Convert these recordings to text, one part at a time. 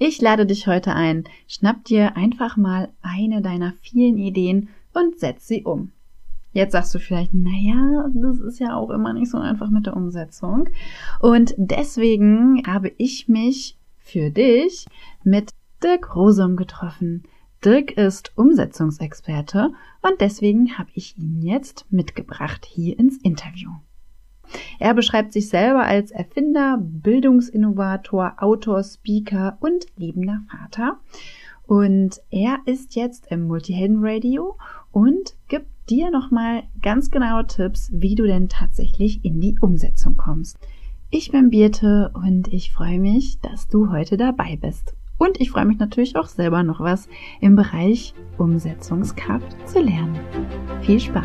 Ich lade dich heute ein. Schnapp dir einfach mal eine deiner vielen Ideen und setz sie um. Jetzt sagst du vielleicht, naja, das ist ja auch immer nicht so einfach mit der Umsetzung. Und deswegen habe ich mich für dich mit Dirk Rosum getroffen. Dirk ist Umsetzungsexperte und deswegen habe ich ihn jetzt mitgebracht hier ins Interview. Er beschreibt sich selber als Erfinder, Bildungsinnovator, Autor, Speaker und liebender Vater. Und er ist jetzt im Multihelden Radio und gibt dir nochmal ganz genaue Tipps, wie du denn tatsächlich in die Umsetzung kommst. Ich bin Birte und ich freue mich, dass du heute dabei bist. Und ich freue mich natürlich auch selber noch was im Bereich Umsetzungskraft zu lernen. Viel Spaß!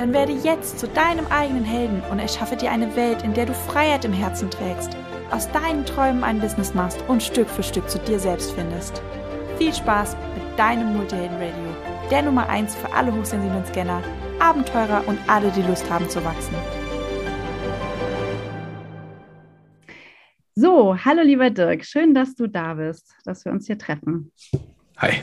Dann werde jetzt zu deinem eigenen Helden und erschaffe dir eine Welt, in der du Freiheit im Herzen trägst, aus deinen Träumen ein Business machst und Stück für Stück zu dir selbst findest. Viel Spaß mit deinem Multihelden Radio, der Nummer 1 für alle hochsensiblen Scanner, Abenteurer und alle, die Lust haben zu wachsen. So, hallo lieber Dirk, schön, dass du da bist, dass wir uns hier treffen. Hi.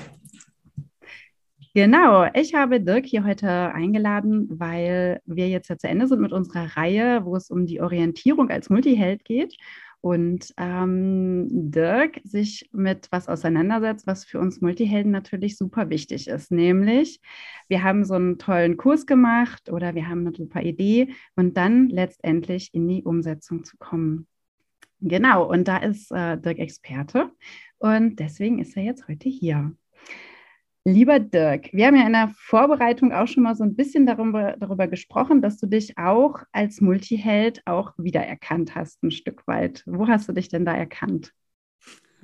Genau, ich habe Dirk hier heute eingeladen, weil wir jetzt ja zu Ende sind mit unserer Reihe, wo es um die Orientierung als Multiheld geht. Und ähm, Dirk sich mit was auseinandersetzt, was für uns Multihelden natürlich super wichtig ist. Nämlich, wir haben so einen tollen Kurs gemacht oder wir haben eine super Idee und dann letztendlich in die Umsetzung zu kommen. Genau, und da ist äh, Dirk Experte und deswegen ist er jetzt heute hier. Lieber Dirk, wir haben ja in der Vorbereitung auch schon mal so ein bisschen darüber, darüber gesprochen, dass du dich auch als Multiheld auch wiedererkannt hast, ein Stück weit. Wo hast du dich denn da erkannt?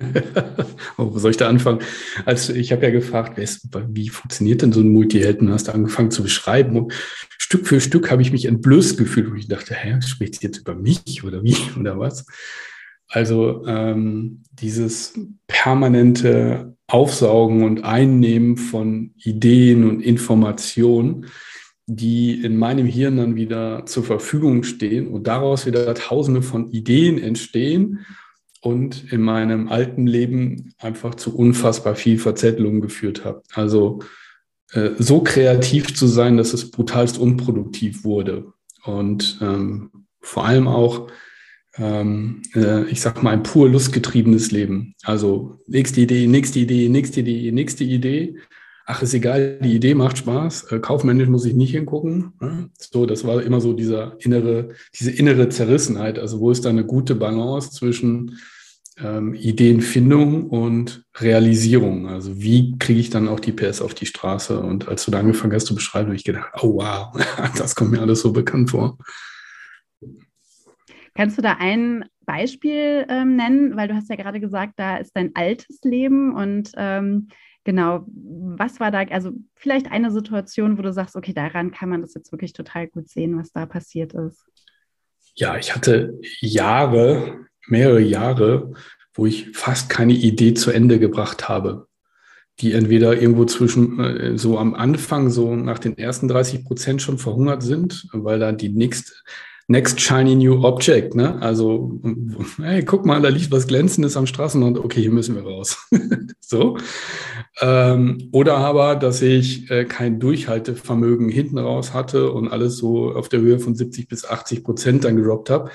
oh, wo soll ich da anfangen? Also ich habe ja gefragt, wie funktioniert denn so ein Multiheld? Und hast angefangen zu beschreiben. Und Stück für Stück habe ich mich entblößt gefühlt, wo ich dachte, hä, spricht jetzt über mich oder wie oder was? Also ähm, dieses permanente Aufsaugen und Einnehmen von Ideen und Informationen, die in meinem Hirn dann wieder zur Verfügung stehen und daraus wieder tausende von Ideen entstehen und in meinem alten Leben einfach zu unfassbar viel Verzettelung geführt hat. Also äh, so kreativ zu sein, dass es brutalst unproduktiv wurde. Und ähm, vor allem auch ähm, äh, ich sag mal, ein pur lustgetriebenes Leben. Also nächste Idee, nächste Idee, nächste Idee, nächste Idee. Ach, ist egal, die Idee macht Spaß. Äh, kaufmännisch muss ich nicht hingucken. Ne? So, das war immer so dieser innere, diese innere Zerrissenheit. Also wo ist da eine gute Balance zwischen ähm, Ideenfindung und Realisierung? Also wie kriege ich dann auch die PS auf die Straße? Und als du da angefangen hast zu beschreiben, habe ich gedacht, oh wow, das kommt mir alles so bekannt vor. Kannst du da ein Beispiel ähm, nennen? Weil du hast ja gerade gesagt, da ist dein altes Leben und ähm, genau, was war da, also vielleicht eine Situation, wo du sagst, okay, daran kann man das jetzt wirklich total gut sehen, was da passiert ist. Ja, ich hatte Jahre, mehrere Jahre, wo ich fast keine Idee zu Ende gebracht habe die entweder irgendwo zwischen äh, so am Anfang, so nach den ersten 30 Prozent schon verhungert sind, weil da die nächste Next Shiny New Object, ne? Also, hey, guck mal, da liegt was Glänzendes am Straßenrand, okay, hier müssen wir raus. so. Ähm, oder aber, dass ich äh, kein Durchhaltevermögen hinten raus hatte und alles so auf der Höhe von 70 bis 80 Prozent dann gerobbt habe,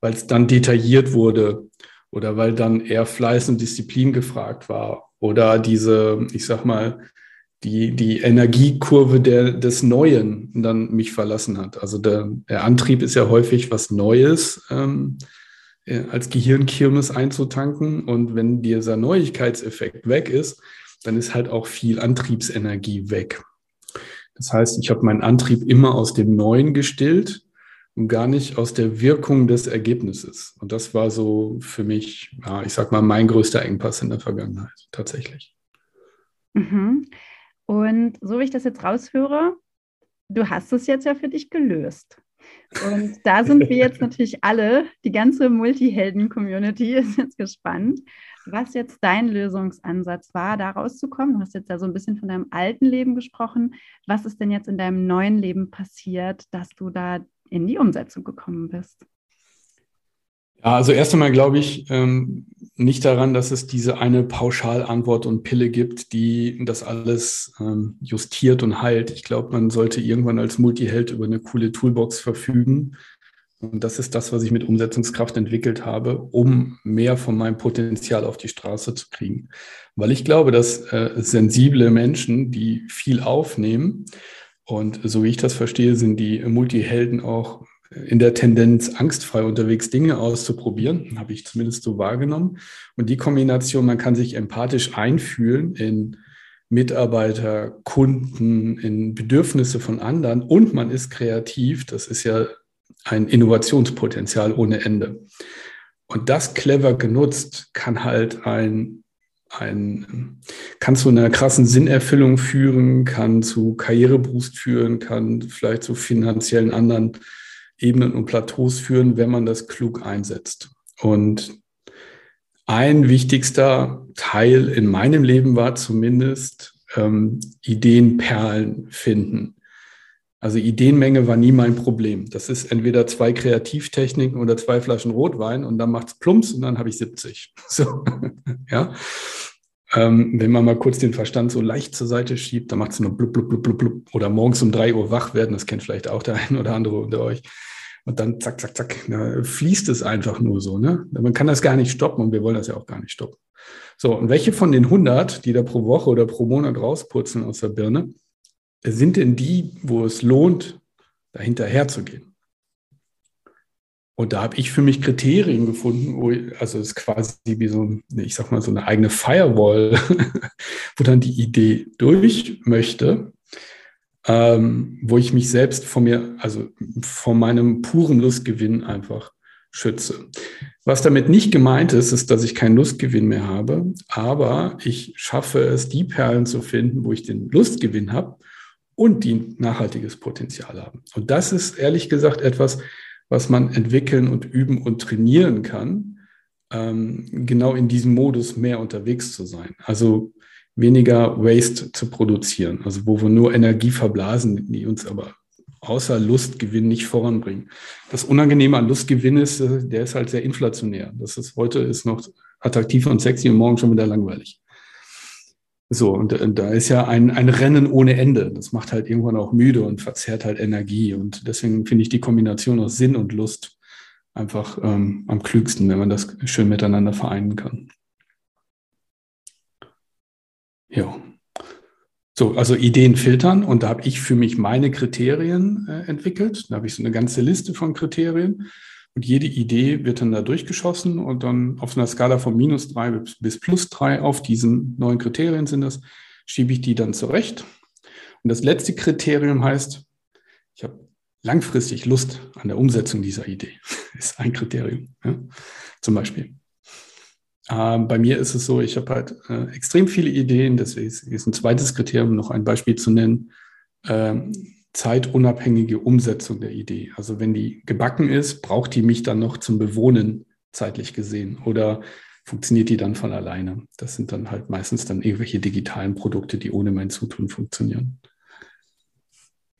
weil es dann detailliert wurde oder weil dann eher Fleiß und Disziplin gefragt war oder diese, ich sag mal, die, die Energiekurve der, des Neuen dann mich verlassen hat. Also der, der Antrieb ist ja häufig was Neues ähm, äh, als Gehirnkirmes einzutanken. Und wenn dieser Neuigkeitseffekt weg ist, dann ist halt auch viel Antriebsenergie weg. Das heißt, ich habe meinen Antrieb immer aus dem Neuen gestillt und gar nicht aus der Wirkung des Ergebnisses. Und das war so für mich, ja, ich sag mal, mein größter Engpass in der Vergangenheit, tatsächlich. Mhm. Und so wie ich das jetzt raushöre, du hast es jetzt ja für dich gelöst. Und da sind wir jetzt natürlich alle, die ganze Multihelden-Community ist jetzt gespannt, was jetzt dein Lösungsansatz war, da rauszukommen. Du hast jetzt ja so ein bisschen von deinem alten Leben gesprochen. Was ist denn jetzt in deinem neuen Leben passiert, dass du da in die Umsetzung gekommen bist? Ja, also erst einmal glaube ich ähm, nicht daran, dass es diese eine Pauschalantwort und Pille gibt, die das alles ähm, justiert und heilt. Ich glaube, man sollte irgendwann als Multiheld über eine coole Toolbox verfügen. Und das ist das, was ich mit Umsetzungskraft entwickelt habe, um mehr von meinem Potenzial auf die Straße zu kriegen. Weil ich glaube, dass äh, sensible Menschen, die viel aufnehmen, und so wie ich das verstehe, sind die Multihelden auch in der Tendenz, angstfrei unterwegs Dinge auszuprobieren, habe ich zumindest so wahrgenommen. Und die Kombination, man kann sich empathisch einfühlen in Mitarbeiter, Kunden, in Bedürfnisse von anderen und man ist kreativ, das ist ja ein Innovationspotenzial ohne Ende. Und das clever genutzt kann halt ein, ein, kann zu einer krassen Sinnerfüllung führen, kann zu Karriereboost führen, kann vielleicht zu finanziellen anderen Ebenen und Plateaus führen, wenn man das klug einsetzt. Und ein wichtigster Teil in meinem Leben war zumindest ähm, Ideenperlen finden. Also Ideenmenge war nie mein Problem. Das ist entweder zwei Kreativtechniken oder zwei Flaschen Rotwein und dann macht es plumps und dann habe ich 70. So, ja. Ähm, wenn man mal kurz den Verstand so leicht zur Seite schiebt, dann macht es nur blub, blub, blub, blub, blub. Oder morgens um drei Uhr wach werden, das kennt vielleicht auch der eine oder andere unter euch. Und dann zack, zack, zack, da fließt es einfach nur so. Ne? Man kann das gar nicht stoppen und wir wollen das ja auch gar nicht stoppen. So, und welche von den 100, die da pro Woche oder pro Monat rauspurzeln aus der Birne, sind denn die, wo es lohnt, dahinterher zu gehen? Und da habe ich für mich Kriterien gefunden, wo, also es ist quasi wie so, ich sag mal, so eine eigene Firewall, wo dann die Idee durch möchte, ähm, wo ich mich selbst von mir, also von meinem puren Lustgewinn einfach schütze. Was damit nicht gemeint ist, ist, dass ich keinen Lustgewinn mehr habe, aber ich schaffe es, die Perlen zu finden, wo ich den Lustgewinn habe und die nachhaltiges Potenzial haben. Und das ist ehrlich gesagt etwas, was man entwickeln und üben und trainieren kann, ähm, genau in diesem Modus mehr unterwegs zu sein. Also weniger Waste zu produzieren, also wo wir nur Energie verblasen, die uns aber außer Lustgewinn nicht voranbringen. Das Unangenehme an Lustgewinn ist, äh, der ist halt sehr inflationär. Das ist heute ist noch attraktiv und sexy und morgen schon wieder langweilig. So, und äh, da ist ja ein, ein Rennen ohne Ende. Das macht halt irgendwann auch müde und verzerrt halt Energie. Und deswegen finde ich die Kombination aus Sinn und Lust einfach ähm, am klügsten, wenn man das schön miteinander vereinen kann. Ja. So, also Ideen filtern und da habe ich für mich meine Kriterien äh, entwickelt. Da habe ich so eine ganze Liste von Kriterien und jede Idee wird dann da durchgeschossen und dann auf einer Skala von minus drei bis plus drei auf diesen neuen Kriterien sind das, schiebe ich die dann zurecht. Und das letzte Kriterium heißt, ich habe langfristig Lust an der Umsetzung dieser Idee. ist ein Kriterium, ja, zum Beispiel. Ähm, bei mir ist es so, ich habe halt äh, extrem viele Ideen. Deswegen ist ein zweites Kriterium, noch ein Beispiel zu nennen. Ähm, zeitunabhängige Umsetzung der Idee. Also wenn die gebacken ist, braucht die mich dann noch zum Bewohnen zeitlich gesehen oder funktioniert die dann von alleine? Das sind dann halt meistens dann irgendwelche digitalen Produkte, die ohne mein Zutun funktionieren.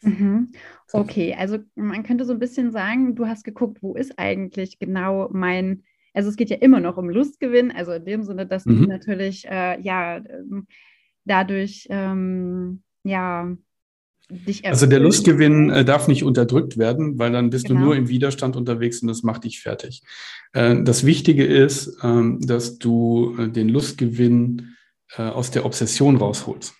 Mhm. Okay, also man könnte so ein bisschen sagen, du hast geguckt, wo ist eigentlich genau mein also es geht ja immer noch um Lustgewinn, also in dem Sinne, dass mhm. du natürlich äh, ja ähm, dadurch ähm, ja Also der Lustgewinn äh, darf nicht unterdrückt werden, weil dann bist genau. du nur im Widerstand unterwegs und das macht dich fertig. Äh, das Wichtige ist, ähm, dass du äh, den Lustgewinn äh, aus der Obsession rausholst.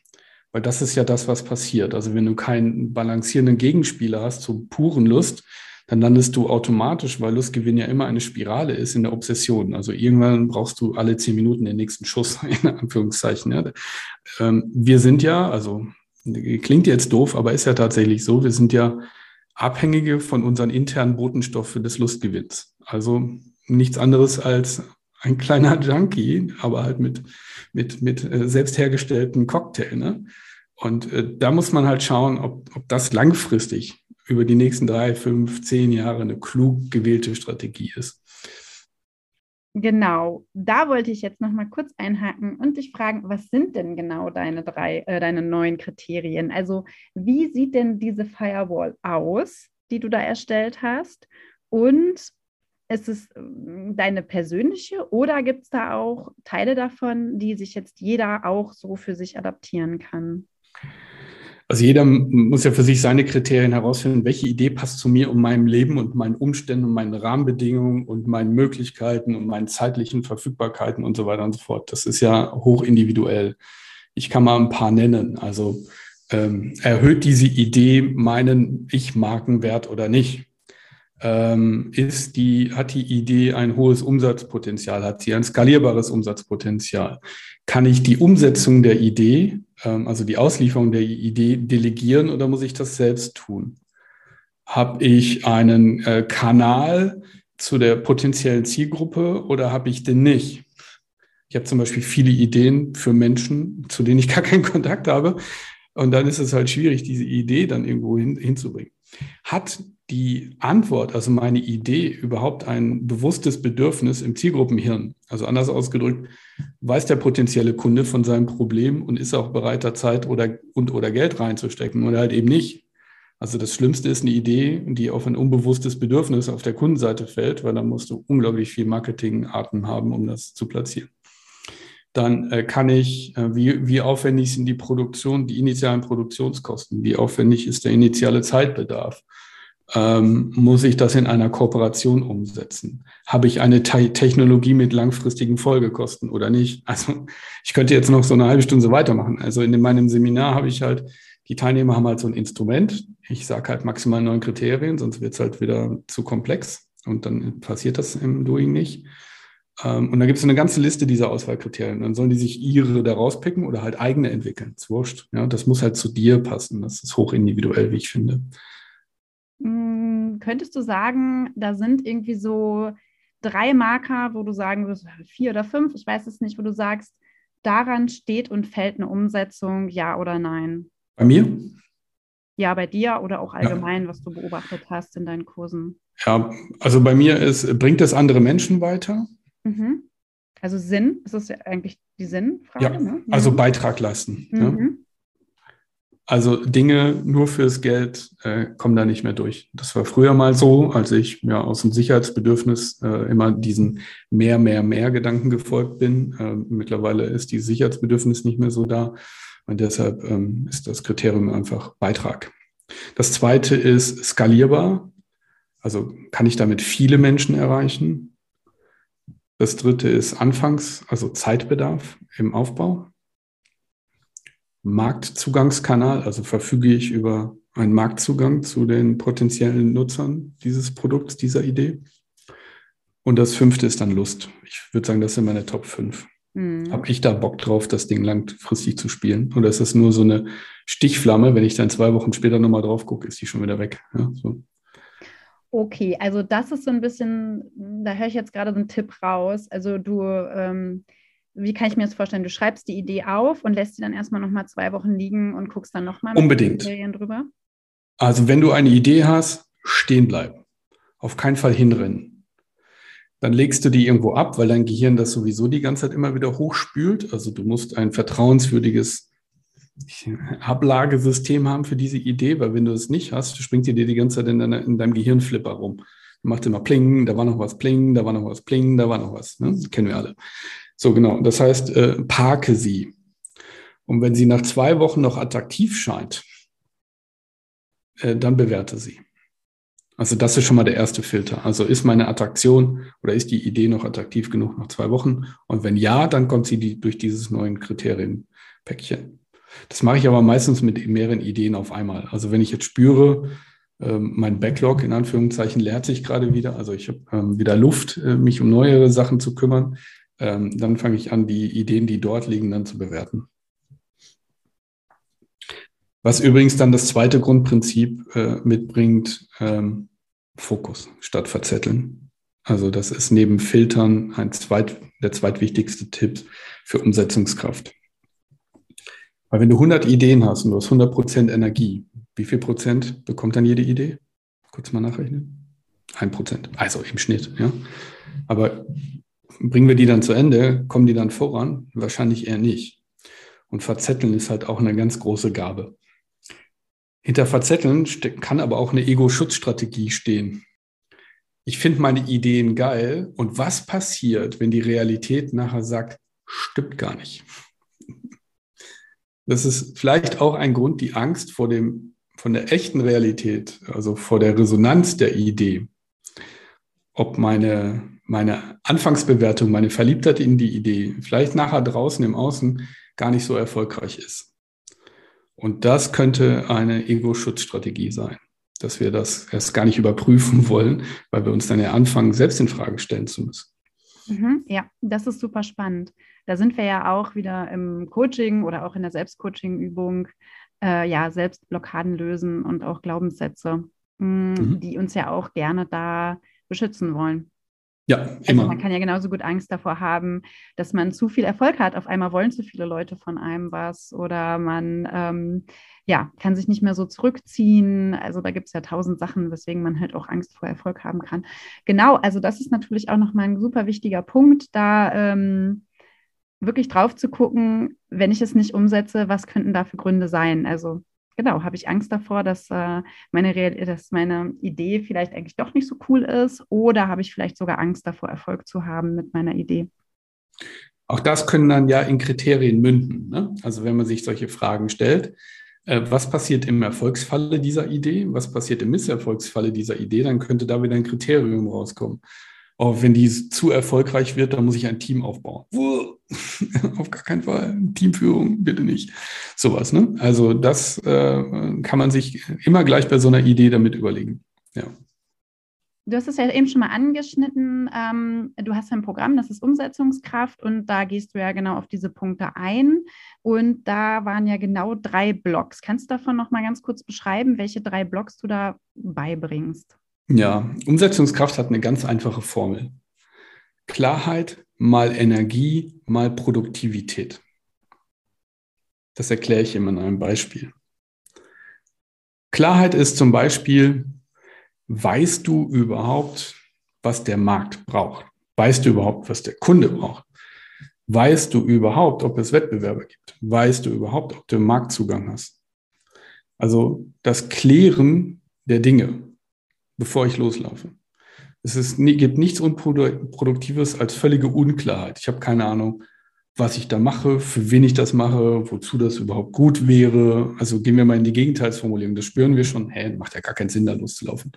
Weil das ist ja das, was passiert. Also wenn du keinen balancierenden Gegenspieler hast zur puren Lust, dann landest du automatisch, weil Lustgewinn ja immer eine Spirale ist, in der Obsession. Also irgendwann brauchst du alle zehn Minuten den nächsten Schuss, in Anführungszeichen. Ja. Ähm, wir sind ja, also klingt jetzt doof, aber ist ja tatsächlich so, wir sind ja Abhängige von unseren internen Botenstoffen des Lustgewinns. Also nichts anderes als ein kleiner Junkie, aber halt mit, mit, mit äh, selbst hergestellten Cocktail. Ne? Und äh, da muss man halt schauen, ob, ob das langfristig über die nächsten drei, fünf, zehn Jahre eine klug gewählte Strategie ist. Genau, da wollte ich jetzt noch mal kurz einhaken und dich fragen, was sind denn genau deine drei, äh, deine neuen Kriterien? Also wie sieht denn diese Firewall aus, die du da erstellt hast? Und ist es ähm, deine persönliche oder gibt es da auch Teile davon, die sich jetzt jeder auch so für sich adaptieren kann? Also jeder muss ja für sich seine Kriterien herausfinden, welche Idee passt zu mir und meinem Leben und meinen Umständen und meinen Rahmenbedingungen und meinen Möglichkeiten und meinen zeitlichen Verfügbarkeiten und so weiter und so fort. Das ist ja hoch individuell. Ich kann mal ein paar nennen. Also ähm, erhöht diese Idee meinen Ich-Markenwert oder nicht? ähm, ist die, hat die Idee ein hohes Umsatzpotenzial, hat sie ein skalierbares Umsatzpotenzial? Kann ich die Umsetzung der Idee, ähm, also die Auslieferung der Idee delegieren oder muss ich das selbst tun? Habe ich einen äh, Kanal zu der potenziellen Zielgruppe oder habe ich den nicht? Ich habe zum Beispiel viele Ideen für Menschen, zu denen ich gar keinen Kontakt habe. Und dann ist es halt schwierig, diese Idee dann irgendwo hin, hinzubringen. Hat die Antwort, also meine Idee, überhaupt ein bewusstes Bedürfnis im Zielgruppenhirn? Also anders ausgedrückt, weiß der potenzielle Kunde von seinem Problem und ist auch bereit, da Zeit oder, und oder Geld reinzustecken oder halt eben nicht. Also das Schlimmste ist eine Idee, die auf ein unbewusstes Bedürfnis auf der Kundenseite fällt, weil da musst du unglaublich viel Marketingarten haben, um das zu platzieren. Dann äh, kann ich, äh, wie, wie aufwendig sind die Produktion, die initialen Produktionskosten? Wie aufwendig ist der initiale Zeitbedarf? ähm, muss ich das in einer Kooperation umsetzen? Habe ich eine Te Technologie mit langfristigen Folgekosten oder nicht? Also ich könnte jetzt noch so eine halbe Stunde weitermachen. Also in meinem Seminar habe ich halt, die Teilnehmer haben halt so ein Instrument. Ich sage halt maximal neun Kriterien, sonst wird es halt wieder zu komplex und dann passiert das im Doing nicht. Ähm, und da gibt es eine ganze Liste dieser Auswahlkriterien. Dann sollen die sich ihre da rauspicken oder halt eigene entwickeln. Das ist wurscht. Ja, das muss halt zu dir passen. Das ist hoch individuell, wie ich finde. Hm, könntest du sagen, da sind irgendwie so drei Marker, wo du sagen würdest, vier oder fünf, ich weiß es nicht, wo du sagst, daran steht und fällt eine Umsetzung, ja oder nein? Bei mir? Ja, bei dir oder auch allgemein, ja. was du beobachtet hast in deinen Kursen. Ja, also bei mir ist, bringt es andere Menschen weiter? Mhm. Also Sinn, ist das ja eigentlich die Sinnfrage? Ja, ne? also Beitrag leisten. Mhm. Ja. Also Dinge nur fürs Geld äh, kommen da nicht mehr durch. Das war früher mal so, als ich ja aus dem Sicherheitsbedürfnis äh, immer diesen mehr, mehr, mehr Gedanken gefolgt bin. Äh, mittlerweile ist die Sicherheitsbedürfnis nicht mehr so da und deshalb ähm, ist das Kriterium einfach Beitrag. Das zweite ist skalierbar. Also kann ich damit viele Menschen erreichen. Das dritte ist Anfangs, also Zeitbedarf im Aufbau. Marktzugangskanal, also verfüge ich über einen Marktzugang zu den potenziellen Nutzern dieses Produkts, dieser Idee. Und das fünfte ist dann Lust. Ich würde sagen, das sind meine Top 5. Mhm. Habe ich da Bock drauf, das Ding langfristig zu spielen? Oder ist das nur so eine Stichflamme? Wenn ich dann zwei Wochen später nochmal drauf gucke, ist die schon wieder weg. Ja, so. Okay, also das ist so ein bisschen, da höre ich jetzt gerade so einen Tipp raus. Also du ähm, wie kann ich mir das vorstellen? Du schreibst die Idee auf und lässt sie dann erstmal nochmal zwei Wochen liegen und guckst dann nochmal Unbedingt. Drüber? Also wenn du eine Idee hast, stehen bleiben. Auf keinen Fall hinrennen. Dann legst du die irgendwo ab, weil dein Gehirn das sowieso die ganze Zeit immer wieder hochspült. Also du musst ein vertrauenswürdiges Ablagesystem haben für diese Idee, weil wenn du es nicht hast, springt dir die ganze Zeit in, deiner, in deinem Gehirnflipper rum. Macht immer Pling, da war noch was Pling, da war noch was Pling, da war noch was. Ne? Kennen wir alle. So genau. Das heißt, äh, parke sie. Und wenn sie nach zwei Wochen noch attraktiv scheint, äh, dann bewerte sie. Also das ist schon mal der erste Filter. Also ist meine Attraktion oder ist die Idee noch attraktiv genug nach zwei Wochen? Und wenn ja, dann kommt sie die, durch dieses neuen Kriterienpäckchen. Das mache ich aber meistens mit mehreren Ideen auf einmal. Also wenn ich jetzt spüre, ähm, mein Backlog in Anführungszeichen leert sich gerade wieder, also ich habe ähm, wieder Luft, äh, mich um neuere Sachen zu kümmern, ähm, dann fange ich an, die Ideen, die dort liegen, dann zu bewerten. Was übrigens dann das zweite Grundprinzip äh, mitbringt, Fokus statt verzetteln. Also das ist neben Filtern ein zweit, der zweitwichtigste Tipp für Umsetzungskraft. Weil wenn du 100 Ideen hast und du hast 100 Prozent Energie, wie viel Prozent bekommt dann jede Idee? Kurz mal nachrechnen. Ein Prozent, also im Schnitt. Ja. Aber bringen wir die dann zu Ende, kommen die dann voran? Wahrscheinlich eher nicht. Und verzetteln ist halt auch eine ganz große Gabe. Hinter Verzetteln kann aber auch eine Ego-Schutzstrategie stehen. Ich finde meine Ideen geil und was passiert, wenn die Realität nachher sagt, stimmt gar nicht. Das ist vielleicht auch ein Grund, die Angst vor dem, von der echten Realität, also vor der Resonanz der Idee, ob meine, meine Anfangsbewertung, meine Verliebtheit in die Idee vielleicht nachher draußen im Außen gar nicht so erfolgreich ist. Und das könnte eine Ego-Schutzstrategie sein, dass wir das erst gar nicht überprüfen wollen, weil wir uns dann ja anfangen, selbst in Frage stellen zu müssen. Mhm, ja, das ist super spannend. Da sind wir ja auch wieder im Coaching oder auch in der Selbstcoaching-Übung, äh, ja, Selbstblockaden lösen und auch Glaubenssätze, mh, mm, mhm. die uns ja auch gerne da beschützen wollen. Ja, also immer. Also man kann ja genauso gut Angst davor haben, dass man zu viel Erfolg hat. Auf einmal wollen zu viele Leute von einem was oder man ähm, ja, kann sich nicht mehr so zurückziehen. Also da gibt es ja tausend Sachen, weswegen man halt auch Angst vor Erfolg haben kann. Genau, also das ist natürlich auch nochmal ein super wichtiger Punkt, da ähm, wirklich drauf zu gucken, wenn ich es nicht umsetze, was könnten da für Gründe sein? Also genau, habe ich Angst davor, dass, äh, meine Real dass meine Idee vielleicht eigentlich doch nicht so cool ist oder habe ich vielleicht sogar Angst davor, Erfolg zu haben mit meiner Idee? Auch das können dann ja in Kriterien münden. Ne? Also wenn man sich solche Fragen stellt, äh, was passiert im Erfolgsfalle dieser Idee, was passiert im Misserfolgsfalle dieser Idee, dann könnte da wieder ein Kriterium rauskommen. Oh, wenn die zu erfolgreich wird, dann muss ich ein Team aufbauen. Auf gar keinen Fall. Teamführung, bitte nicht. Sowas, ne? Also das äh, kann man sich immer gleich bei so einer Idee damit überlegen. Ja. Du hast es ja eben schon mal angeschnitten. Ähm, du hast ein Programm, das ist Umsetzungskraft und da gehst du ja genau auf diese Punkte ein. Und da waren ja genau drei Blocks. Kannst du davon noch mal ganz kurz beschreiben, welche drei Blocks du da beibringst? Ja, Umsetzungskraft hat eine ganz einfache Formel. Klarheit mal Energie mal Produktivität. Das erkläre ich immer in einem Beispiel. Klarheit ist zum Beispiel, weißt du überhaupt, was der Markt braucht? Weißt du überhaupt, was der Kunde braucht? Weißt du überhaupt, ob es Wettbewerber gibt? Weißt du überhaupt, ob du Marktzugang hast? Also das Klären der Dinge bevor ich loslaufe. Es ist, gibt nichts Unproduktives als völlige Unklarheit. Ich habe keine Ahnung, was ich da mache, für wen ich das mache, wozu das überhaupt gut wäre. Also gehen wir mal in die Gegenteilsformulierung. Das spüren wir schon. Hä, macht ja gar keinen Sinn, da loszulaufen.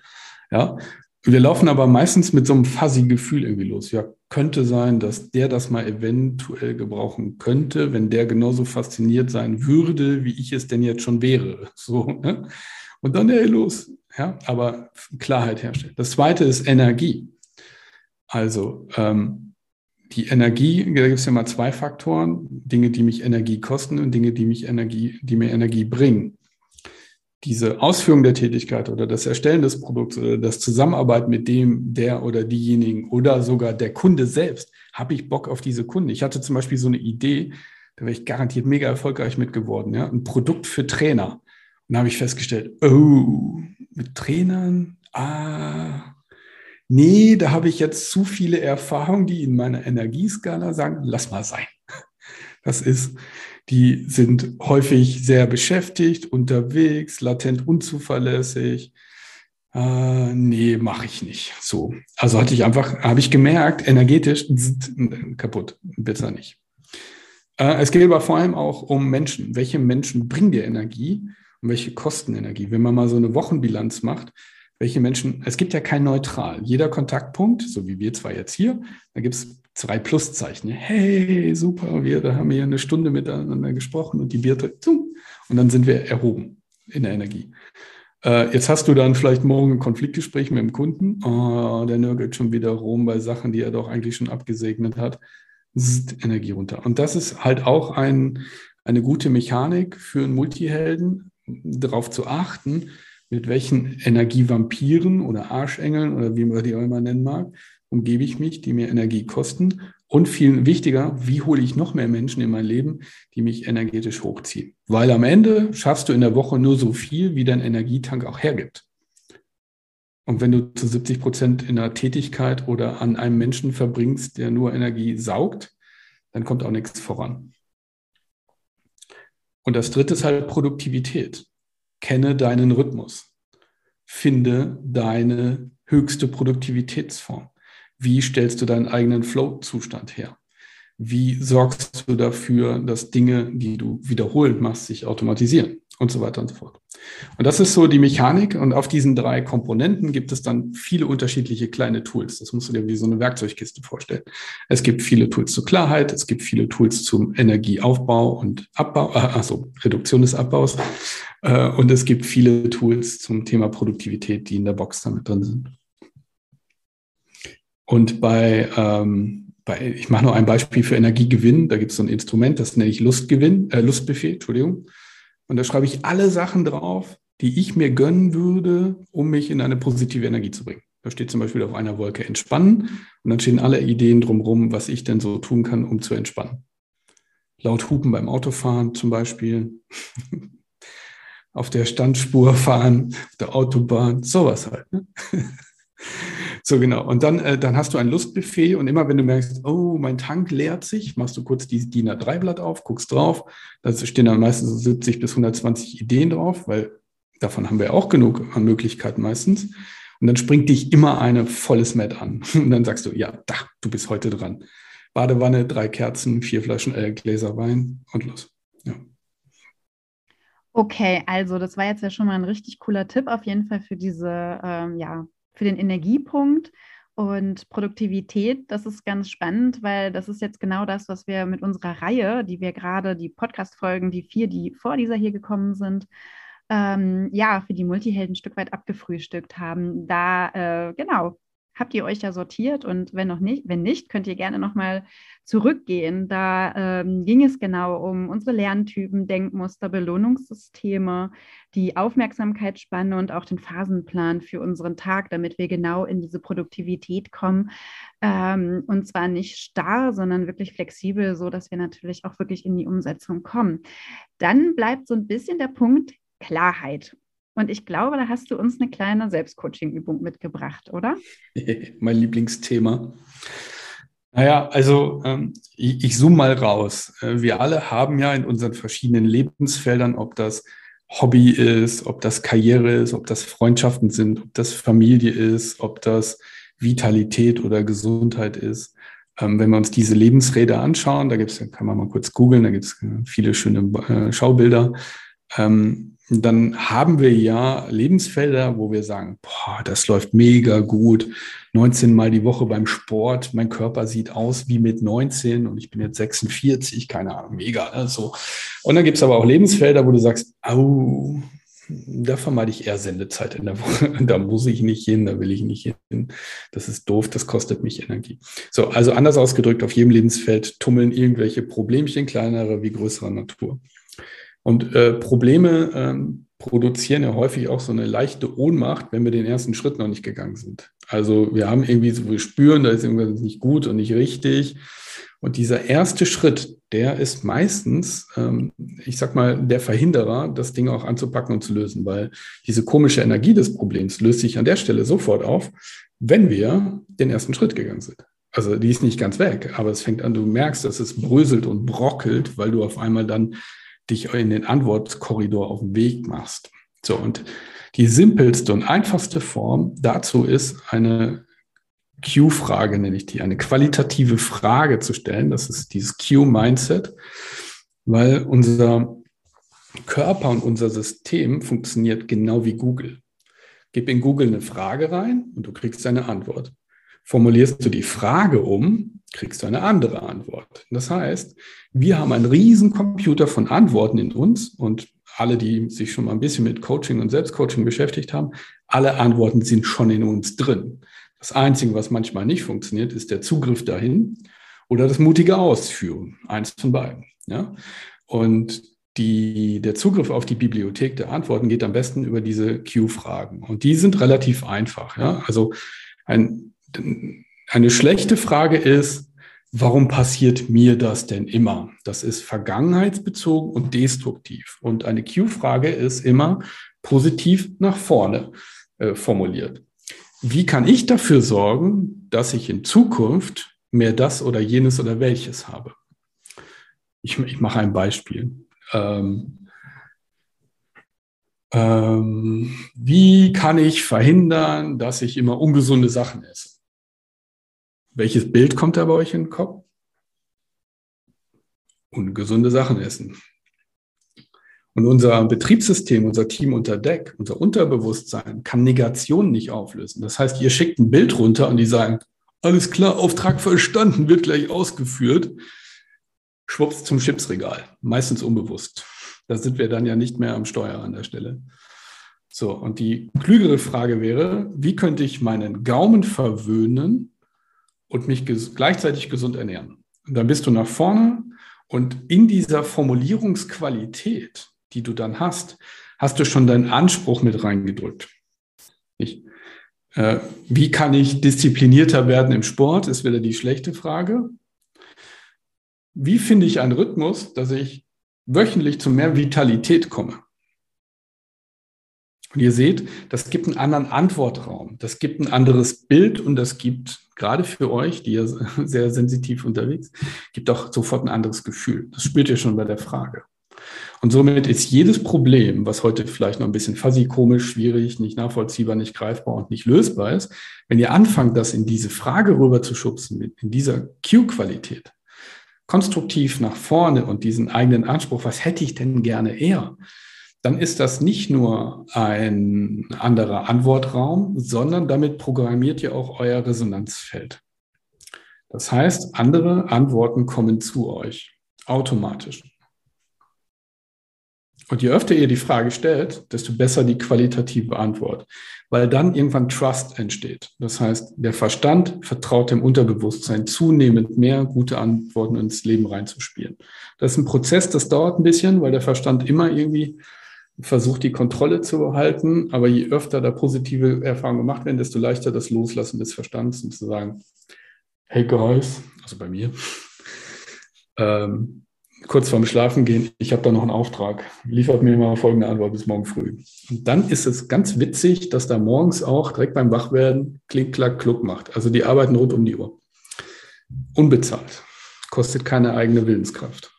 Ja. Wir laufen aber meistens mit so einem fuzzy Gefühl irgendwie los. Ja, könnte sein, dass der das mal eventuell gebrauchen könnte, wenn der genauso fasziniert sein würde, wie ich es denn jetzt schon wäre. So, ne? Und dann, hey, los, ja, aber Klarheit herstellen. Das zweite ist Energie. Also ähm, die Energie, da gibt es ja mal zwei Faktoren, Dinge, die mich Energie kosten und Dinge, die mich Energie, die mir Energie bringen. Diese Ausführung der Tätigkeit oder das Erstellen des Produkts oder das Zusammenarbeit mit dem, der oder diejenigen oder sogar der Kunde selbst, habe ich Bock auf diese Kunden. Ich hatte zum Beispiel so eine Idee, da wäre ich garantiert mega erfolgreich mit geworden, ja, ein Produkt für Trainer. Und da habe ich festgestellt, oh, mit Trainern, ah, nee, da habe ich jetzt zu viele Erfahrungen, die in meiner Energieskala sagen, lass mal sein. Das ist, die sind häufig sehr beschäftigt, unterwegs, latent unzuverlässig. Äh, nee, mache ich nicht. So. Also hatte ich einfach, habe ich gemerkt, energetisch kaputt, besser nicht. Äh, es geht aber vor allem auch um Menschen. Welche Menschen bringen dir Energie? Und welche kosten Energie. Wenn man mal so eine Wochenbilanz macht, welche Menschen, es gibt ja kein Neutral. Jeder Kontaktpunkt, so wie wir zwar jetzt hier, da gibt es zwei Pluszeichen. Hey, super, wir da haben hier eine Stunde miteinander gesprochen und die Bierte, und dann sind wir erhoben in der Energie. Äh, jetzt hast du dann vielleicht morgen ein Konfliktgespräch mit dem Kunden. Oh, der nörgelt schon wieder rum bei Sachen, die er doch eigentlich schon abgesegnet hat. Zzzt, Energie runter. Und das ist halt auch ein, eine gute Mechanik für einen Multihelden, darauf zu achten, mit welchen Energievampiren oder Arschengeln oder wie man die auch immer nennen mag, umgebe ich mich, die mir Energie kosten? Und viel wichtiger, wie hole ich noch mehr Menschen in mein Leben, die mich energetisch hochziehen? Weil am Ende schaffst du in der Woche nur so viel, wie dein Energietank auch hergibt. Und wenn du zu 70 Prozent in einer Tätigkeit oder an einem Menschen verbringst, der nur Energie saugt, dann kommt auch nichts voran. Und das dritte ist halt Produktivität. Kenne deinen Rhythmus. Finde deine höchste Produktivitätsform. Wie stellst du deinen eigenen Flow-Zustand her? Wie sorgst du dafür, dass Dinge, die du wiederholend machst, sich automatisieren und so weiter und so fort. Und das ist so die Mechanik. Und auf diesen drei Komponenten gibt es dann viele unterschiedliche kleine Tools. Das musst du dir wie so eine Werkzeugkiste vorstellen. Es gibt viele Tools zur Klarheit. Es gibt viele Tools zum Energieaufbau und Abbau, also Reduktion des Abbaus. Äh, und es gibt viele Tools zum Thema Produktivität, die in der Box damit drin sind. Und bei, ähm, bei ich mache noch ein Beispiel für Energiegewinn. Da gibt es so ein Instrument, das nenne ich Lustgewinn, äh, Lustbuffet, Entschuldigung. Und da schreibe ich alle Sachen drauf, die ich mir gönnen würde, um mich in eine positive Energie zu bringen. Da steht zum Beispiel auf einer Wolke entspannen und dann stehen alle Ideen drumherum, was ich denn so tun kann, um zu entspannen. Laut Hupen beim Autofahren zum Beispiel, auf der Standspur fahren, auf der Autobahn, sowas halt. Ne? So genau. Und dann, äh, dann hast du ein Lustbuffet und immer wenn du merkst, oh, mein Tank leert sich, machst du kurz die DIN A3-Blatt auf, guckst drauf. Da stehen dann meistens so 70 bis 120 Ideen drauf, weil davon haben wir auch genug an Möglichkeiten meistens. Und dann springt dich immer eine volles Met an. Und dann sagst du, ja, da, du bist heute dran. Badewanne, drei Kerzen, vier Flaschen äh, Gläser Wein und los. Ja. Okay, also das war jetzt ja schon mal ein richtig cooler Tipp auf jeden Fall für diese ähm, ja, für den Energiepunkt. Und Produktivität, das ist ganz spannend, weil das ist jetzt genau das, was wir mit unserer Reihe, die wir gerade, die Podcast-Folgen, die vier, die vor dieser hier gekommen sind, ähm, ja, für die Multihelden ein Stück weit abgefrühstückt haben. Da, äh, genau, habt ihr euch ja sortiert und wenn noch nicht, wenn nicht, könnt ihr gerne nochmal zurückgehen. Da ähm, ging es genau um unsere Lerntypen, Denkmuster, Belohnungssysteme, die Aufmerksamkeitsspanne und auch den Phasenplan für unseren Tag, damit wir genau in diese Produktivität kommen. Ähm, und zwar nicht starr, sondern wirklich flexibel, so dass wir natürlich auch wirklich in die Umsetzung kommen. Dann bleibt so ein bisschen der Punkt Klarheit. Und ich glaube, da hast du uns eine kleine Selbstcoaching-Übung mitgebracht, oder? mein Lieblingsthema. Naja, also ähm, ich, ich zoome mal raus. Äh, wir alle haben ja in unseren verschiedenen Lebensfeldern, ob das Hobby ist, ob das Karriere ist, ob das Freundschaften sind, ob das Familie ist, ob das Vitalität oder Gesundheit ist. Ähm, wenn wir uns diese Lebensräder anschauen, da gibt's, kann man mal kurz googeln, da gibt es äh, viele schöne äh, Schaubilder. Ähm, dann haben wir ja Lebensfelder, wo wir sagen, boah, das läuft mega gut. 19 Mal die Woche beim Sport. Mein Körper sieht aus wie mit 19 und ich bin jetzt 46, keine Ahnung, mega. Ne? So. Und dann gibt es aber auch Lebensfelder, wo du sagst, au, da vermeide ich eher Sendezeit in der Woche. Da muss ich nicht hin, da will ich nicht hin. Das ist doof, das kostet mich Energie. So, also anders ausgedrückt, auf jedem Lebensfeld tummeln irgendwelche Problemchen, kleinere wie größerer Natur. Und äh, Probleme ähm, produzieren ja häufig auch so eine leichte Ohnmacht, wenn wir den ersten Schritt noch nicht gegangen sind. Also wir haben irgendwie so, wir spüren, da ist irgendwas nicht gut und nicht richtig. Und dieser erste Schritt, der ist meistens, ähm, ich sag mal, der Verhinderer, das Ding auch anzupacken und zu lösen, weil diese komische Energie des Problems löst sich an der Stelle sofort auf, wenn wir den ersten Schritt gegangen sind. Also die ist nicht ganz weg, aber es fängt an, du merkst, dass es bröselt und brockelt, weil du auf einmal dann dich in den Antwortkorridor auf den Weg machst. So, und die simpelste und einfachste Form dazu ist, eine Q-Frage, nenne ich die, eine qualitative Frage zu stellen. Das ist dieses Q-Mindset, weil unser Körper und unser System funktioniert genau wie Google. Gib in Google eine Frage rein und du kriegst eine Antwort. Formulierst du die Frage um, kriegst du eine andere Antwort. Das heißt, wir haben einen riesen Computer von Antworten in uns und alle, die sich schon mal ein bisschen mit Coaching und Selbstcoaching beschäftigt haben, alle Antworten sind schon in uns drin. Das Einzige, was manchmal nicht funktioniert, ist der Zugriff dahin oder das mutige Ausführen. Eins von beiden. Ja? Und die, der Zugriff auf die Bibliothek der Antworten geht am besten über diese Q-Fragen. Und die sind relativ einfach. Ja? Also ein Eine schlechte Frage ist, warum passiert mir das denn immer? Das ist vergangenheitsbezogen und destruktiv. Und eine Q-Frage ist immer positiv nach vorne äh, formuliert. Wie kann ich dafür sorgen, dass ich in Zukunft mehr das oder jenes oder welches habe? Ich, ich mache ein Beispiel. Ähm, ähm, wie kann ich verhindern, dass ich immer ungesunde Sachen esse? Welches Bild kommt da bei euch in den Kopf? Ungesunde Sachen essen. Und unser Betriebssystem, unser Team unter Deck, unser Unterbewusstsein kann Negationen nicht auflösen. Das heißt, ihr schickt ein Bild runter und die sagen, alles klar, Auftrag verstanden, wird gleich ausgeführt. Schwupps zum Chipsregal. Meistens unbewusst. Da sind wir dann ja nicht mehr am Steuer an der Stelle. So, und die klügere Frage wäre, wie könnte ich meinen Gaumen verwöhnen, und mich ges gleichzeitig gesund ernähren. Und dann bist du nach vorne und in dieser Formulierungsqualität, die du dann hast, hast du schon deinen Anspruch mit reingedrückt. Ich, äh, wie kann ich disziplinierter werden im Sport, ist wieder die schlechte Frage. Wie finde ich einen Rhythmus, dass ich wöchentlich zu mehr Vitalität komme? Und ihr seht, das gibt einen anderen Antwortraum, das gibt ein anderes Bild und das gibt gerade für euch, die ja sehr sensitiv unterwegs, gibt auch sofort ein anderes Gefühl. Das spürt ihr schon bei der Frage. Und somit ist jedes Problem, was heute vielleicht noch ein bisschen fuzzy, komisch, schwierig, nicht nachvollziehbar, nicht greifbar und nicht lösbar ist, wenn ihr anfangt, das in diese Frage rüber zu schubsen, in dieser Q-Qualität, konstruktiv nach vorne und diesen eigenen Anspruch, was hätte ich denn gerne eher, dann ist das nicht nur ein anderer Antwortraum, sondern damit programmiert ihr auch euer Resonanzfeld. Das heißt, andere Antworten kommen zu euch automatisch. Und je öfter ihr die Frage stellt, desto besser die qualitative Antwort, weil dann irgendwann Trust entsteht. Das heißt, der Verstand vertraut dem Unterbewusstsein zunehmend mehr gute Antworten ins Leben reinzuspielen. Das ist ein Prozess, das dauert ein bisschen, weil der Verstand immer irgendwie versucht, die Kontrolle zu behalten. Aber je öfter da positive Erfahrungen gemacht werden, desto leichter das Loslassen des Verstands und zu sagen, hey guys, also bei mir, ähm, kurz vorm Schlafen gehen, ich habe da noch einen Auftrag. Liefert mir mal folgende Antwort bis morgen früh. Und dann ist es ganz witzig, dass da morgens auch direkt beim Wachwerden klick, klack, kluck macht. Also die arbeiten rund um die Uhr. Unbezahlt. Kostet keine eigene Willenskraft.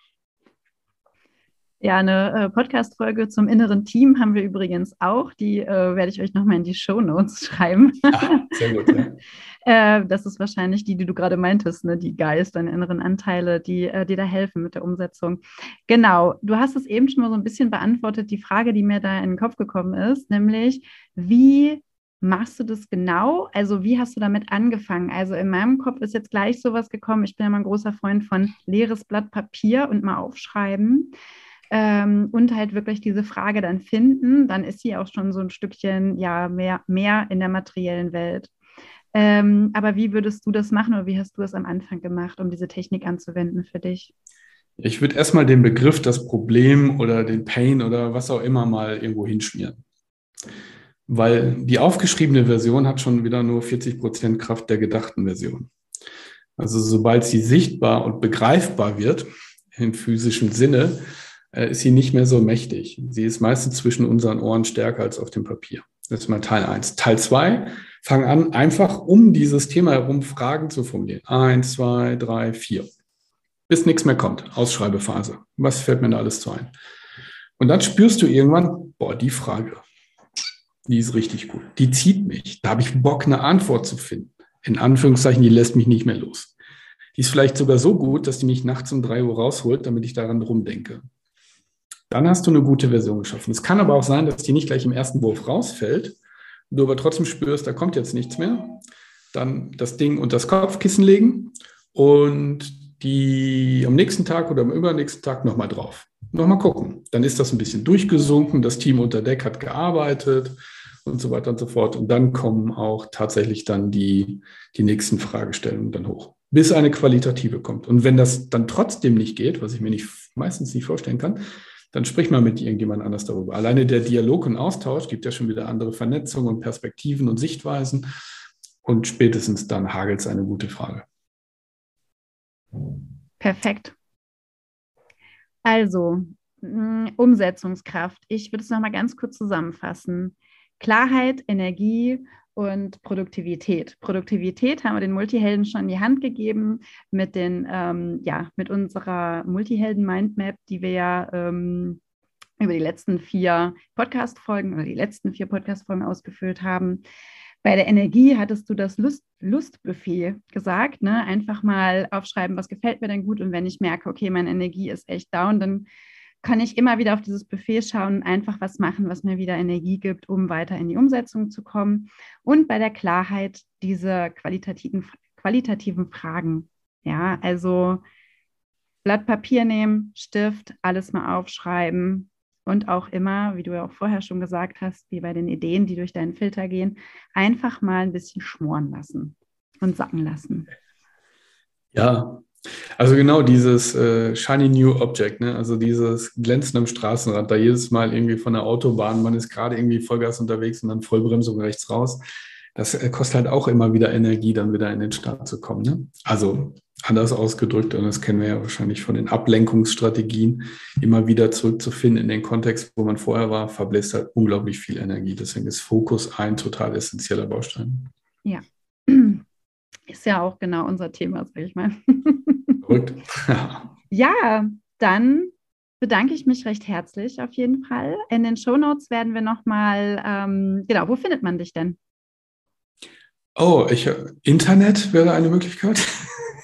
Ja, eine äh, Podcast-Folge zum inneren Team haben wir übrigens auch. Die äh, werde ich euch nochmal in die Show Notes schreiben. Ah, sehr gut, ja. äh, das ist wahrscheinlich die, die du gerade meintest, ne? die Geist, deine inneren Anteile, die äh, dir da helfen mit der Umsetzung. Genau, du hast es eben schon mal so ein bisschen beantwortet, die Frage, die mir da in den Kopf gekommen ist, nämlich, wie machst du das genau? Also wie hast du damit angefangen? Also in meinem Kopf ist jetzt gleich sowas gekommen. Ich bin ja mal ein großer Freund von leeres Blatt Papier und mal aufschreiben ähm, und halt wirklich diese Frage dann finden, dann ist sie auch schon so ein Stückchen ja mehr, mehr in der materiellen Welt. Ähm, aber wie würdest du das machen oder wie hast du es am Anfang gemacht, um diese Technik anzuwenden für dich? Ich würde erstmal den Begriff, das Problem oder den Pain oder was auch immer mal irgendwo hinschmieren. Weil die aufgeschriebene Version hat schon wieder nur 40 Prozent Kraft der gedachten Version. Also sobald sie sichtbar und begreifbar wird, im physischen Sinne, äh, ist sie nicht mehr so mächtig. Sie ist meistens zwischen unseren Ohren stärker als auf dem Papier. Das ist mal Teil eins. Teil zwei, fang an, einfach um dieses Thema herum Fragen zu formulieren. Eins, zwei, drei, vier. Bis nichts mehr kommt. Ausschreibephase. Was fällt mir da alles zu ein? Und dann spürst du irgendwann, boah, die Frage, die ist richtig gut. Die zieht mich. Da habe ich Bock, eine Antwort zu finden. In Anführungszeichen, die lässt mich nicht mehr los. Die ist vielleicht sogar so gut, dass die mich nachts um drei Uhr rausholt, damit ich daran rumdenke dann hast du eine gute Version geschaffen. Es kann aber auch sein, dass die nicht gleich im ersten Wurf rausfällt, du aber trotzdem spürst, da kommt jetzt nichts mehr. Dann das Ding unter das Kopfkissen legen und die am nächsten Tag oder am übernächsten Tag nochmal drauf. Nochmal gucken. Dann ist das ein bisschen durchgesunken, das Team unter Deck hat gearbeitet und so weiter und so fort. Und dann kommen auch tatsächlich dann die, die nächsten Fragestellungen dann hoch, bis eine qualitative kommt. Und wenn das dann trotzdem nicht geht, was ich mir nicht, meistens nicht vorstellen kann, dann sprich mal mit irgendjemand anders darüber. Alleine der Dialog und Austausch gibt ja schon wieder andere Vernetzungen und Perspektiven und Sichtweisen. und spätestens dann hagelt es eine gute Frage. Perfekt. Also, mh, Umsetzungskraft. Ich würde es nochmal ganz kurz zusammenfassen. Klarheit, Energie und Produktivität. Produktivität haben wir den Multihelden schon in die Hand gegeben mit den, ähm, ja, mit unserer Multihelden-Mindmap, die wir ja ähm, über die letzten vier Podcast-Folgen oder die letzten vier Podcast-Folgen ausgefüllt haben. Bei der Energie hattest du das Lust, Lustbuffet gesagt, ne? Einfach mal aufschreiben, was gefällt mir denn gut und wenn ich merke, okay, meine Energie ist echt down, dann kann ich immer wieder auf dieses Buffet schauen und einfach was machen, was mir wieder Energie gibt, um weiter in die Umsetzung zu kommen. Und bei der Klarheit diese qualitativen, qualitativen Fragen. Ja, also Blatt Papier nehmen, Stift, alles mal aufschreiben und auch immer, wie du ja auch vorher schon gesagt hast, wie bei den Ideen, die durch deinen Filter gehen, einfach mal ein bisschen schmoren lassen und sacken lassen. Ja, also genau dieses äh, Shiny New Object, ne? also dieses Glänzen am Straßenrand, da jedes Mal irgendwie von der Autobahn, man ist gerade irgendwie Vollgas unterwegs und dann Vollbremsung rechts raus. Das äh, kostet halt auch immer wieder Energie, dann wieder in den Start zu kommen. Ne? Also anders ausgedrückt, und das kennen wir ja wahrscheinlich von den Ablenkungsstrategien, immer wieder zurückzufinden in den Kontext, wo man vorher war, verbläst halt unglaublich viel Energie. Deswegen ist Fokus ein total essentieller Baustein. Ja. Ist ja auch genau unser Thema, sag ich mal. Verrückt. ja, dann bedanke ich mich recht herzlich auf jeden Fall. In den Shownotes werden wir nochmal, ähm, genau, wo findet man dich denn? Oh, ich, Internet wäre eine Möglichkeit.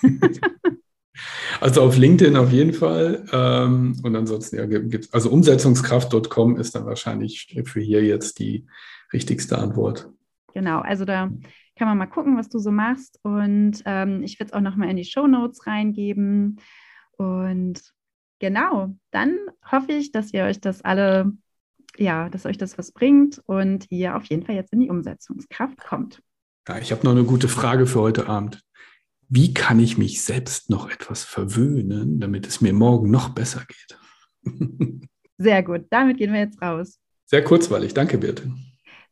also auf LinkedIn auf jeden Fall. Ähm, und ansonsten ja, gibt es, also umsetzungskraft.com ist dann wahrscheinlich für hier jetzt die richtigste Antwort. Genau, also da kann man mal gucken, was du so machst. Und ähm, ich werde es auch nochmal in die Show Notes reingeben. Und genau, dann hoffe ich, dass ihr euch das alle, ja, dass euch das was bringt und ihr auf jeden Fall jetzt in die Umsetzungskraft kommt. Ja, ich habe noch eine gute Frage für heute Abend. Wie kann ich mich selbst noch etwas verwöhnen, damit es mir morgen noch besser geht? Sehr gut, damit gehen wir jetzt raus. Sehr kurzweilig, danke Birte.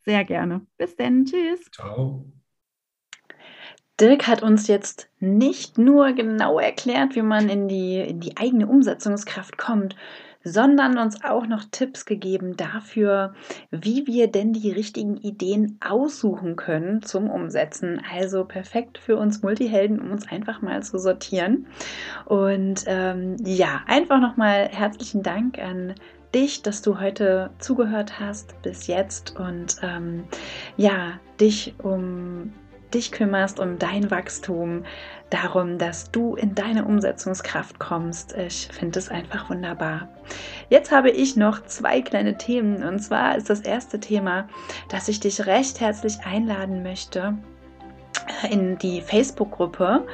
Sehr gerne. Bis dann, tschüss. Ciao. Dirk hat uns jetzt nicht nur genau erklärt, wie man in die, in die eigene Umsetzungskraft kommt, sondern uns auch noch Tipps gegeben dafür, wie wir denn die richtigen Ideen aussuchen können zum Umsetzen. Also perfekt für uns Multihelden, um uns einfach mal zu sortieren. Und ähm, ja, einfach nochmal herzlichen Dank an dich, dass du heute zugehört hast bis jetzt und ähm, ja, dich um dich kümmerst, um dein Wachstum, darum, dass du in deine Umsetzungskraft kommst. Ich finde es einfach wunderbar. Jetzt habe ich noch zwei kleine Themen. Und zwar ist das erste Thema, dass ich dich recht herzlich einladen möchte in die Facebook-Gruppe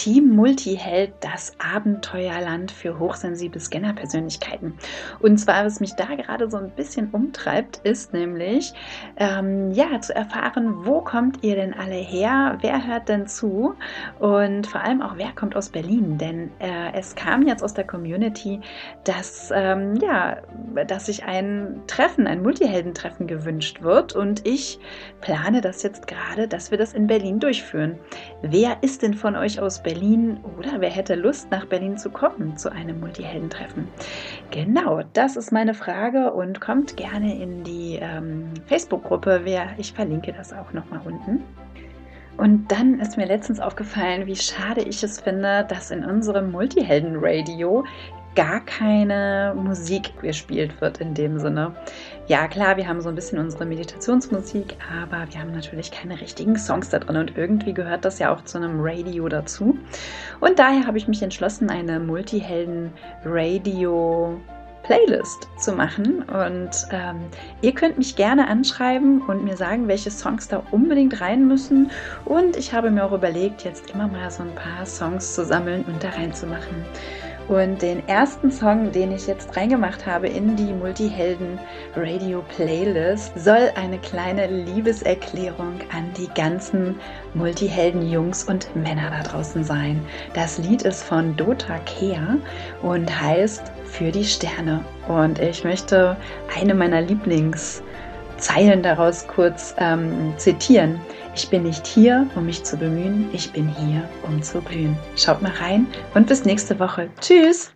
Team Multiheld das Abenteuerland für hochsensible Scanner-Persönlichkeiten. Und zwar, was mich da gerade so ein bisschen umtreibt, ist nämlich, ähm, ja, zu erfahren, wo kommt ihr denn alle her? Wer hört denn zu? Und vor allem auch, wer kommt aus Berlin? Denn äh, es kam jetzt aus der Community, dass, ähm, ja, dass sich ein Treffen, ein Multiheldentreffen gewünscht wird. Und ich plane das jetzt gerade, dass wir das in Berlin durchführen. Wer ist denn von euch aus Berlin? Berlin oder wer hätte Lust, nach Berlin zu kommen zu einem Multiheldentreffen? Genau, das ist meine Frage und kommt gerne in die ähm, Facebook-Gruppe. Ich verlinke das auch nochmal unten. Und dann ist mir letztens aufgefallen, wie schade ich es finde, dass in unserem Multihelden-Radio gar keine Musik gespielt wird in dem Sinne. Ja, klar, wir haben so ein bisschen unsere Meditationsmusik, aber wir haben natürlich keine richtigen Songs da drin und irgendwie gehört das ja auch zu einem Radio dazu. Und daher habe ich mich entschlossen, eine Multihelden-Radio Playlist zu machen. Und ähm, ihr könnt mich gerne anschreiben und mir sagen, welche Songs da unbedingt rein müssen. Und ich habe mir auch überlegt, jetzt immer mal so ein paar Songs zu sammeln und da reinzumachen. Und den ersten Song, den ich jetzt reingemacht habe in die Multihelden Radio Playlist, soll eine kleine Liebeserklärung an die ganzen Multihelden Jungs und Männer da draußen sein. Das Lied ist von Dota Kea und heißt Für die Sterne. Und ich möchte eine meiner Lieblingszeilen daraus kurz ähm, zitieren. Ich bin nicht hier, um mich zu bemühen, ich bin hier, um zu blühen. Schaut mal rein und bis nächste Woche. Tschüss!